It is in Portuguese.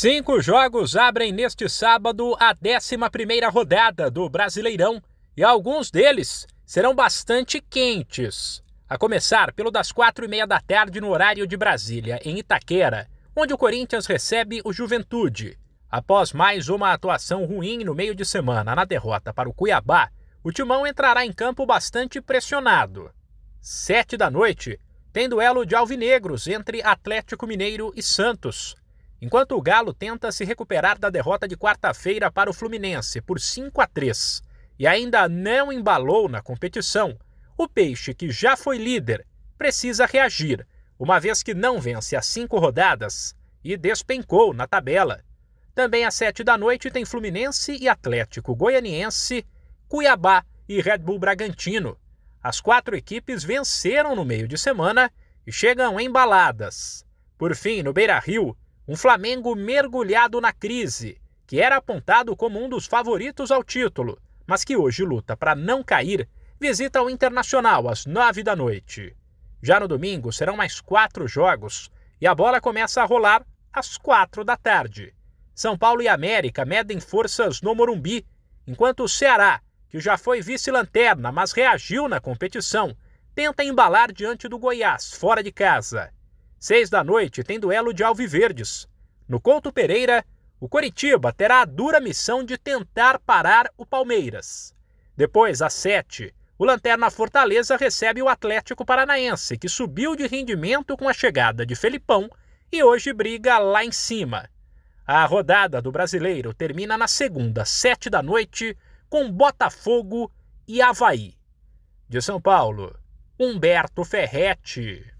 Cinco jogos abrem neste sábado a 11 rodada do Brasileirão e alguns deles serão bastante quentes. A começar pelo das quatro e meia da tarde no horário de Brasília, em Itaquera, onde o Corinthians recebe o Juventude. Após mais uma atuação ruim no meio de semana na derrota para o Cuiabá, o Timão entrará em campo bastante pressionado. Sete da noite, tem duelo de alvinegros entre Atlético Mineiro e Santos. Enquanto o Galo tenta se recuperar da derrota de quarta-feira para o Fluminense por 5 a 3 e ainda não embalou na competição, o Peixe, que já foi líder, precisa reagir, uma vez que não vence as cinco rodadas e despencou na tabela. Também às sete da noite tem Fluminense e Atlético Goianiense, Cuiabá e Red Bull Bragantino. As quatro equipes venceram no meio de semana e chegam embaladas. Por fim, no Beira Rio, um Flamengo mergulhado na crise, que era apontado como um dos favoritos ao título, mas que hoje luta para não cair, visita o Internacional às nove da noite. Já no domingo serão mais quatro jogos e a bola começa a rolar às quatro da tarde. São Paulo e América medem forças no Morumbi, enquanto o Ceará, que já foi vice-lanterna, mas reagiu na competição, tenta embalar diante do Goiás, fora de casa. Seis da noite tem duelo de Alviverdes. No Couto Pereira, o Coritiba terá a dura missão de tentar parar o Palmeiras. Depois, às sete, o Lanterna Fortaleza recebe o Atlético Paranaense, que subiu de rendimento com a chegada de Felipão e hoje briga lá em cima. A rodada do brasileiro termina na segunda, sete da noite, com Botafogo e Havaí. De São Paulo, Humberto Ferretti.